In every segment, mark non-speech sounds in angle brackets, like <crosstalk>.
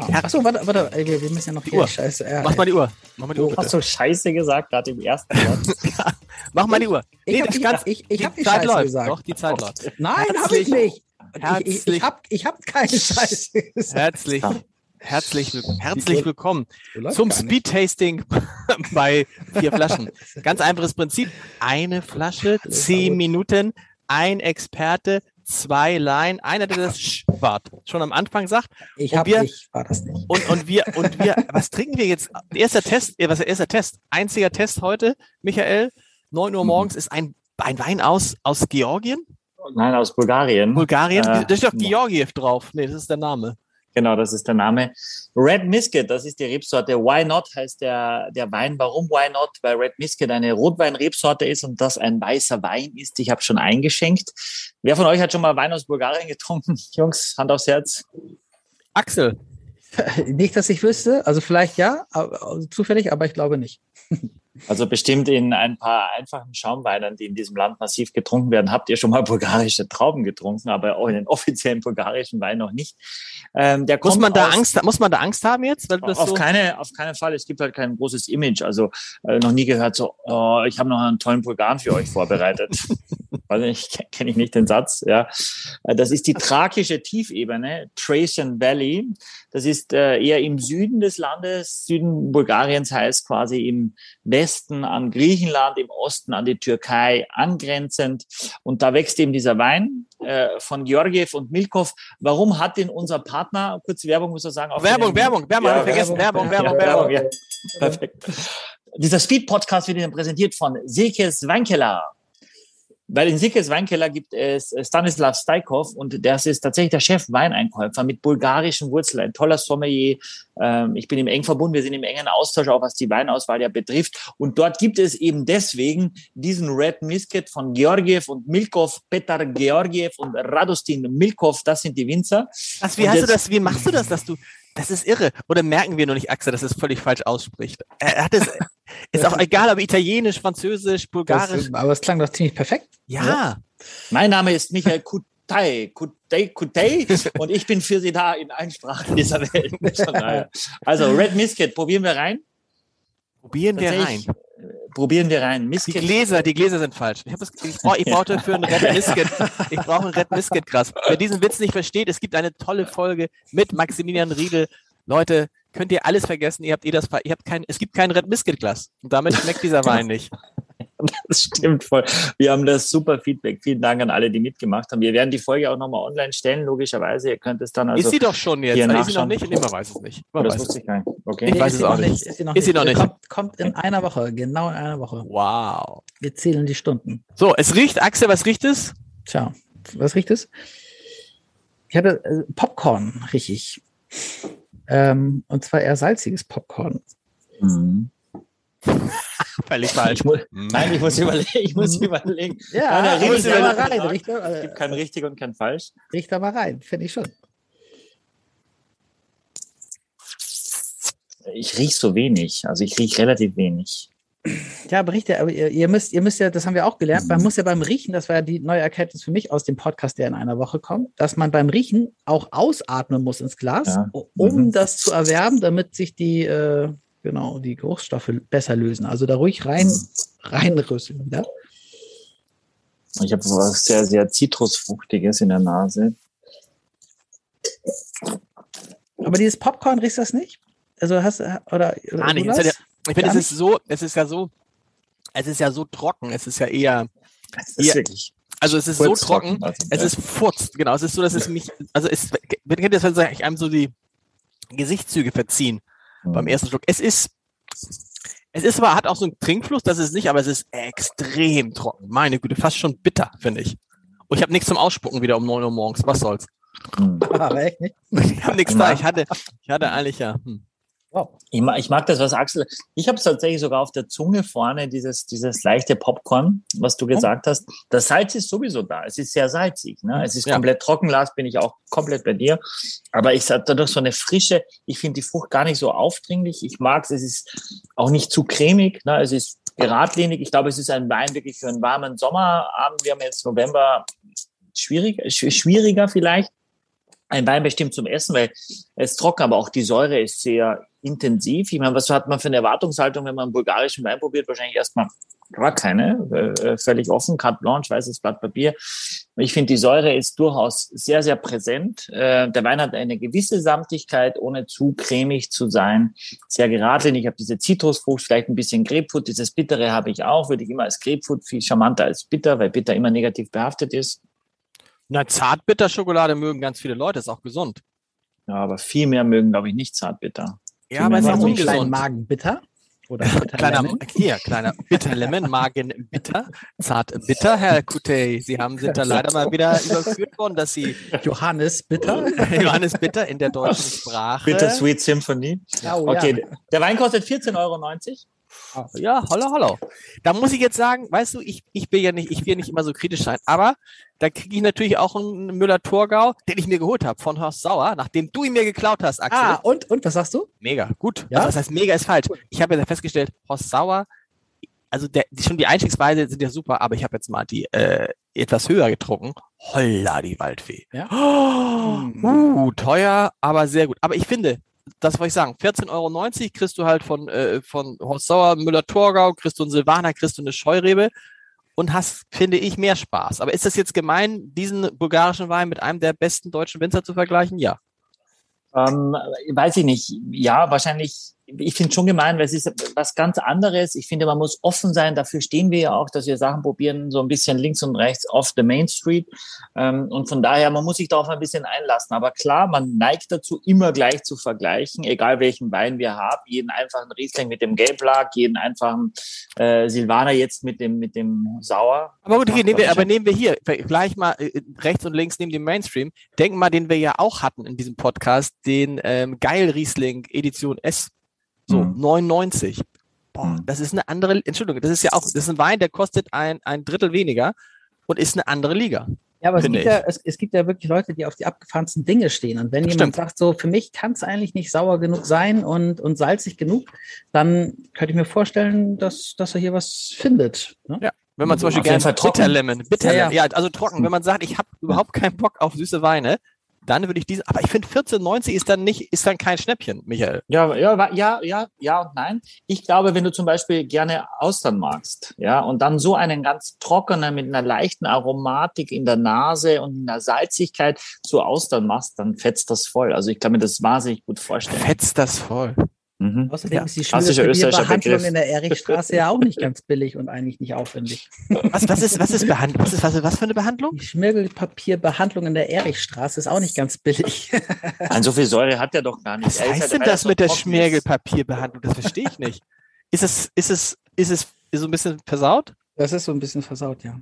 Achso, warte, warte, ey, wir, wir müssen ja noch Die Uhr. Scheiße. Ja, Mach mal die Uhr. Mach mal die Uhr, Du hast bitte. so Scheiße gesagt, gerade im ersten Wort. <laughs> Ja, Mach mal die Uhr. Ich hab kannst- ich- ich hab die Zeit Scheiße läuft. gesagt. Doch, die Zeit läuft. Nein, habe Herzlich- ich nicht. Ich, ich, herzlich- ich habe ich hab keine Scheiße gesagt. Herzlich, herzlich, herzlich willkommen zum. Speed-Tasting <laughs> bei vier Flaschen. <laughs> Ganz einfaches Prinzip. Eine Flasche, zehn Minuten, ein Experte, zwei Laien, einer, der das Sch wart, schon am Anfang sagt. Ich Und habe nicht, war das nicht. Und, und wir, und wir, <laughs> was trinken wir jetzt? Erster Test, äh, was ist der erste Test? Einziger Test heute, Michael, 9 Uhr morgens ist ein, ein Wein aus, aus Georgien, Nein, aus Bulgarien. Bulgarien. Äh, da steht doch Georgiev drauf. Nee, das ist der Name. Genau, das ist der Name. Red Misket, das ist die Rebsorte. Why Not heißt der, der Wein. Warum Why Not? Weil Red Misket eine Rotwein-Rebsorte ist und das ein weißer Wein ist. Ich habe schon eingeschenkt. Wer von euch hat schon mal Wein aus Bulgarien getrunken? <laughs> Jungs, Hand aufs Herz. Axel, Nicht, dass ich wüsste, also vielleicht ja, aber, also zufällig, aber ich glaube nicht. <laughs> Also bestimmt in ein paar einfachen Schaumweinen, die in diesem Land massiv getrunken werden, habt ihr schon mal <laughs> bulgarische Trauben getrunken, aber auch in den offiziellen bulgarischen Wein noch nicht. Ähm, muss man da aus- Angst, muss man da Angst haben jetzt? Weil das auf, so, keine, auf keinen Fall. Es gibt halt kein großes Image. Also äh, noch nie gehört so, oh, ich habe noch einen tollen Bulgaren für euch vorbereitet. <laughs> also ich kenne ich nicht den Satz. Ja, Äh, das ist die thrakische Tiefebene, Thracian Valley. Das ist äh, eher im Süden des Landes. Süden Bulgariens heißt quasi im Westen an Griechenland, im Osten an die Türkei angrenzend. Und da wächst eben dieser Wein äh, von Georgiev und Milkov. Warum hat denn unser Partner, kurz Werbung muss er sagen, Werbung, den- Werbung, Werbung, Ja, vergessen, Werbung, Werbung, ja, Werbung. ja. Perfekt. Dieser Speed-Podcast wird Ihnen präsentiert von Silkes Weinkeller. Weil in Silkes Weinkeller gibt es Stanislav Stajkov und das ist tatsächlich der Chef-Weineinkäufer mit bulgarischen Wurzeln, ein toller Sommelier. Ähm, Ich bin ihm eng verbunden, wir sind im engen Austausch, auch was die Weinauswahl ja betrifft. Und dort gibt es eben deswegen diesen Red Misket von Georgiev und Milkov, Petar Georgiev und Radostin Milkov, das sind die Winzer. Was, wie hast du das, wie machst du das, dass du, das ist irre. Oder merken wir nur nicht, Axel, dass es völlig falsch ausspricht? Er hat es, <laughs> ist auch egal, ob italienisch, französisch, bulgarisch. Das, aber es klang doch ziemlich perfekt. Ja. Mein Name ist Michael Kutay, Kutay, Kutay <laughs> und ich bin für Sie da in allen Sprachen dieser Welt. <laughs> Also Red Misket, probieren wir rein. Probieren wir rein. Probieren wir rein. Die Misket. Gläser, die Gläser sind falsch. Ich, das, ich, brauch, ich brauchte für einen Red Misket, ich brauche einen Red Misket Gras. Wer diesen Witz nicht versteht, es gibt eine tolle Folge mit Maximilian Riedel. Leute, könnt ihr alles vergessen, ihr habt eh das, ihr habt kein, es gibt kein Red Misket Glas. Und damit schmeckt dieser Wein nicht. Das stimmt voll. Wir haben das super Feedback. Vielen Dank an alle, die mitgemacht haben. Wir werden die Folge auch nochmal online stellen, logischerweise. Ihr könnt es dann also. ist sie doch schon jetzt? Ist sie noch nicht? Nee, man weiß es nicht. Man das weiß es. wusste ich gar nicht. Okay. Ich Nee, weiß ist es sie auch noch nicht. Ist sie noch Ist sie noch nicht. Kommt, kommt in einer Woche, genau in einer Woche. Wow. Wir zählen die Stunden. So, es riecht, Axel, was riecht es? Tja, was riecht es? Ich hatte äh, Popcorn, richtig. Ähm, und zwar eher salziges Popcorn. Mhm. <laughs> Völlig falsch. Ich muss, nein, ich muss überlegen. <laughs> Ich muss überlegen. Ja, Nein, da rede ich riech da selber mal rein. Es äh, gibt kein richtig und kein falsch. riech da mal rein, finde ich schon. Ich riech so wenig. Also ich riech relativ wenig. Ja, aber riecht ja, aber ihr, ihr müsst, ihr müsst ja, das haben wir auch gelernt, man Mhm. muss ja beim Riechen, das war ja die neue Erkenntnis für mich aus dem Podcast, der in einer Woche kommt, dass man beim Riechen auch ausatmen muss ins Glas, Ja. um Mhm. das zu erwärmen, damit sich die, äh, genau, die Geruchsstoffe besser lösen. Also da ruhig rein, reinrüsseln wieder. Ich habe was sehr, sehr Zitrusfruchtiges in der Nase. Aber dieses Popcorn riechst du das nicht? Also hast du, oder, oder Gar nicht. Es ja? Ich finde, es ist so, es ist ja so, es ist ja so trocken. Es ist ja eher, Das ist Ja. wirklich also es ist so trocken. Also, Es ja. ist furzt, genau. Es ist so, dass es mich, also es, wenn kennt das, wenn sich einem so die Gesichtszüge verziehen beim ersten Schluck. Es ist, es ist aber, hat auch so einen Trinkfluss, das ist nicht, aber es ist extrem trocken. Meine Güte, fast schon bitter, finde ich. Und ich habe nichts zum Ausspucken wieder um 9 Uhr morgens. Was soll's? Hm. <laughs> Aber echt nicht? Ich habe nichts da. Ich hatte, ich hatte eigentlich ja. Hm. Wow. Ich mag, ich mag das, was Axel. Ich habe es tatsächlich sogar auf der Zunge vorne, dieses, dieses leichte Popcorn, was du gesagt hast. Das Salz ist sowieso da. Es ist sehr salzig. Ne? Es ist Ja. komplett trocken, Lars, bin ich auch komplett bei dir. Aber ich habe dadurch so eine Frische. Ich finde die Frucht gar nicht so aufdringlich. Ich mag es. Es ist auch nicht zu cremig. Ne? Es ist geradlinig. Ich glaube, es ist ein Wein wirklich für einen warmen Sommerabend. Wir haben jetzt November schwierig, sch- schwieriger vielleicht. ein Wein bestimmt zum Essen, weil es trocken, aber auch die Säure ist sehr intensiv. Ich meine, was hat man für eine Erwartungshaltung, wenn man einen bulgarischen Wein probiert? Wahrscheinlich erstmal gar keine, äh, völlig offen, carte blanche, weißes Blatt Papier. Ich finde, die Säure ist durchaus sehr, sehr präsent. Äh, der Wein hat eine gewisse Samtigkeit, ohne zu cremig zu sein. Sehr geradlinig. Ich habe diese Zitrusfrucht, vielleicht ein bisschen Grapefruit. Dieses Bittere habe ich auch, würde ich immer als Grapefruit viel charmanter als bitter, weil bitter immer negativ behaftet ist. Na, Zartbitterschokolade mögen ganz viele Leute, ist auch gesund. Ja, aber viel mehr mögen, glaube ich, nicht Zartbitter. Ja, aber es ist auch ungesund. Magen bitter? Oder <laughs> kleiner, hier, kleiner <laughs> Bitter Lemon, Magen bitter, zart bitter, Herr Kutey. Sie haben, sind da leider mal wieder <laughs> überführt worden, dass Sie Johannes Bitter, Johannes Bitter in der deutschen Sprache. Bitter Sweet Symphony. Oh, okay, ja. der Wein kostet 14,90 Euro. Ja, hallo, hallo. Da muss ich jetzt sagen, weißt du, ich, ich will ja nicht, ich will nicht immer so kritisch sein, aber da kriege ich natürlich auch einen Müller-Torgau, den ich mir geholt habe von Horst Sauer, nachdem du ihn mir geklaut hast, Axel. Ah, und, und, was sagst du? Mega, gut. Ja? Also, das heißt, mega ist falsch. Ich habe ja festgestellt, Horst Sauer, also der, schon die Einstiegsweise sind ja super, aber ich habe jetzt mal die äh, etwas höher getrunken. Holla, die Waldfee. Ja? Oh, uh, teuer, aber sehr gut. Aber ich finde, das wollte ich sagen, 14,90 Euro kriegst du halt von, äh, von Horst Sauer, Müller-Torgau, kriegst du einen Silvaner, kriegst du eine Scheurebe und hast, finde ich, mehr Spaß. Aber ist das jetzt gemein, diesen bulgarischen Wein mit einem der besten deutschen Winzer zu vergleichen? Ja. Ähm, weiß ich nicht. Ja, wahrscheinlich ich finde schon gemein, weil es ist was ganz anderes. Ich finde, man muss offen sein. Dafür stehen wir ja auch, dass wir Sachen probieren, so ein bisschen links und rechts off the Main Street. Ähm, und von daher, man muss sich darauf ein bisschen einlassen. Aber klar, man neigt dazu, immer gleich zu vergleichen, egal welchen Wein wir haben. Jeden einfachen Riesling mit dem Gelblag, jeden einfachen äh, Silvaner jetzt mit dem, mit dem Sauer. Aber gut, hier, nehmen wir, aber nehmen wir hier gleich mal äh, rechts und links neben dem Mainstream. Denken mal, den wir ja auch hatten in diesem Podcast, den ähm, Geil Riesling Edition S so, mhm. 99. Boah, mhm. das ist eine andere, Entschuldigung, das ist ja auch, das ist ein Wein, der kostet ein, ein Drittel weniger und ist eine andere Liga. Ja, aber es gibt ja, es, es, gibt ja wirklich Leute, die auf die abgefahrensten Dinge stehen. Und wenn das jemand stimmt. sagt, so, für mich kann es eigentlich nicht sauer genug sein und, und salzig genug, dann könnte ich mir vorstellen, dass, dass er hier was findet. Ne? Ja. Wenn man zum Beispiel gerne Bitterlemon, Bitterlemon, ja, ja. ja, also trocken, wenn man sagt, ich habe überhaupt keinen Bock auf süße Weine, dann würde ich diese, aber ich finde 14,90 ist dann nicht, ist dann kein Schnäppchen, Michael. Ja, ja, ja, ja, ja und nein. Ich glaube, wenn du zum Beispiel gerne Austern magst, ja, und dann so einen ganz trockenen mit einer leichten Aromatik in der Nase und einer Salzigkeit zu Austern machst, dann fetzt das voll. Also ich kann mir das wahnsinnig gut vorstellen. Fetzt das voll. Mhm. Außerdem ja. ist die Schmierbehandlung in der Erichstraße ja auch nicht ganz billig und eigentlich nicht aufwendig. Was, was ist, was ist Behandlung? Was, ist, was, was für eine Behandlung? Die Schmirgelpapierbehandlung in der Erichstraße ist auch nicht ganz billig. An so viel Säure hat er doch gar nicht. Was heißt halt denn das mit der Schmirgelpapierbehandlung? Das verstehe ich nicht. Ist es, ist es, ist es so ein bisschen versaut? Das ist so ein bisschen versaut, ja.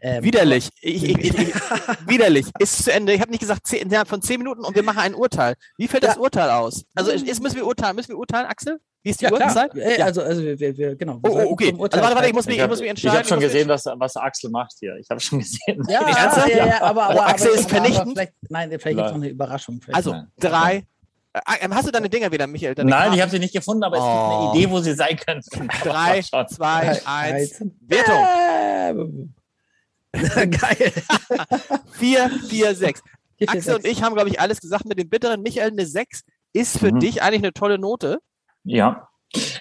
Ähm, widerlich. Ich, ich, ich, <laughs> widerlich. Ist zu Ende. Ich habe nicht gesagt, zehn, ja, von zehn Minuten und wir machen ein Urteil. Wie fällt ja. das Urteil aus? Also jetzt müssen wir urteilen. Müssen wir urteilen, Axel? Wie ist die ja, Uhrzeit? Ja. Also, also wir, wir, genau. Wir oh, oh okay. Also warte, warte, ich muss mich, ich muss mich entscheiden. Ich habe schon gesehen, was, was Axel macht hier. Ich habe schon gesehen. Ja, ja, ja, aber, aber, Axel aber, ist vernichtend. vielleicht, nein, vielleicht gibt es noch eine Überraschung. Vielleicht. Also drei, äh, ähm, hast du deine Dinger wieder, Michael? Deine Nein, Karten? ich habe sie nicht gefunden, aber es gibt eine oh. Idee, wo sie sein könnten. <laughs> <laughs> Drei, zwei, eins. Wertung. <laughs> Geil. vier, vier, sechs. Axel und ich haben, glaube ich, alles gesagt mit dem bitteren. Michael, eine sechs ist für mhm. dich eigentlich eine tolle Note. Ja.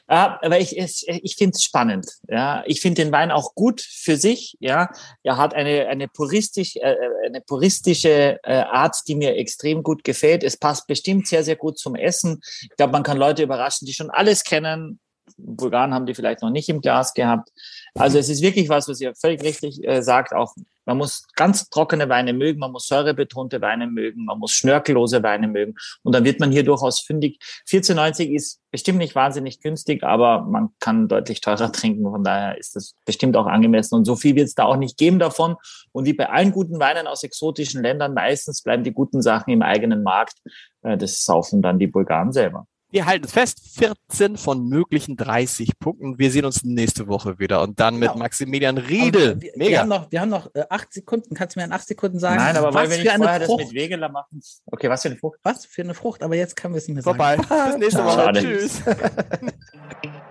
Ja, aber ich, ich finde es spannend. Ja, ich finde den Wein auch gut für sich. Ja, er hat eine eine puristisch äh, eine puristische äh, Art, die mir extrem gut gefällt. Es passt bestimmt sehr sehr gut zum Essen. Ich glaube, man kann Leute überraschen, die schon alles kennen. Bulgaren haben die vielleicht noch nicht im Glas gehabt. Also es ist wirklich was, was ihr völlig richtig äh, sagt. Auch man muss ganz trockene Weine mögen, man muss säurebetonte Weine mögen, man muss schnörkellose Weine mögen. Und dann wird man hier durchaus fündig. 14,90 ist bestimmt nicht wahnsinnig günstig, aber man kann deutlich teurer <laughs> trinken. Von daher ist das bestimmt auch angemessen. Und so viel wird es da auch nicht geben davon. Und wie bei allen guten Weinen aus exotischen Ländern, meistens bleiben die guten Sachen im eigenen Markt. Äh, das saufen dann die Bulgaren selber. Wir halten es fest, 14 von möglichen 30 Punkten. Wir sehen uns nächste Woche wieder und dann mit genau. Maximilian Riedel. Wir, wir, haben noch, wir haben noch äh, acht Sekunden. Kannst du mir in acht Sekunden sagen? Nein, aber weil wir nicht vorher Frucht? das mit Wegeler machen. Okay, was für eine Frucht? Was für eine Frucht? Aber jetzt können wir es nicht mehr sagen. Vorbei. Bis nächste Woche. Tschüss. <laughs>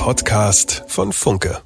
Podcast von Funke.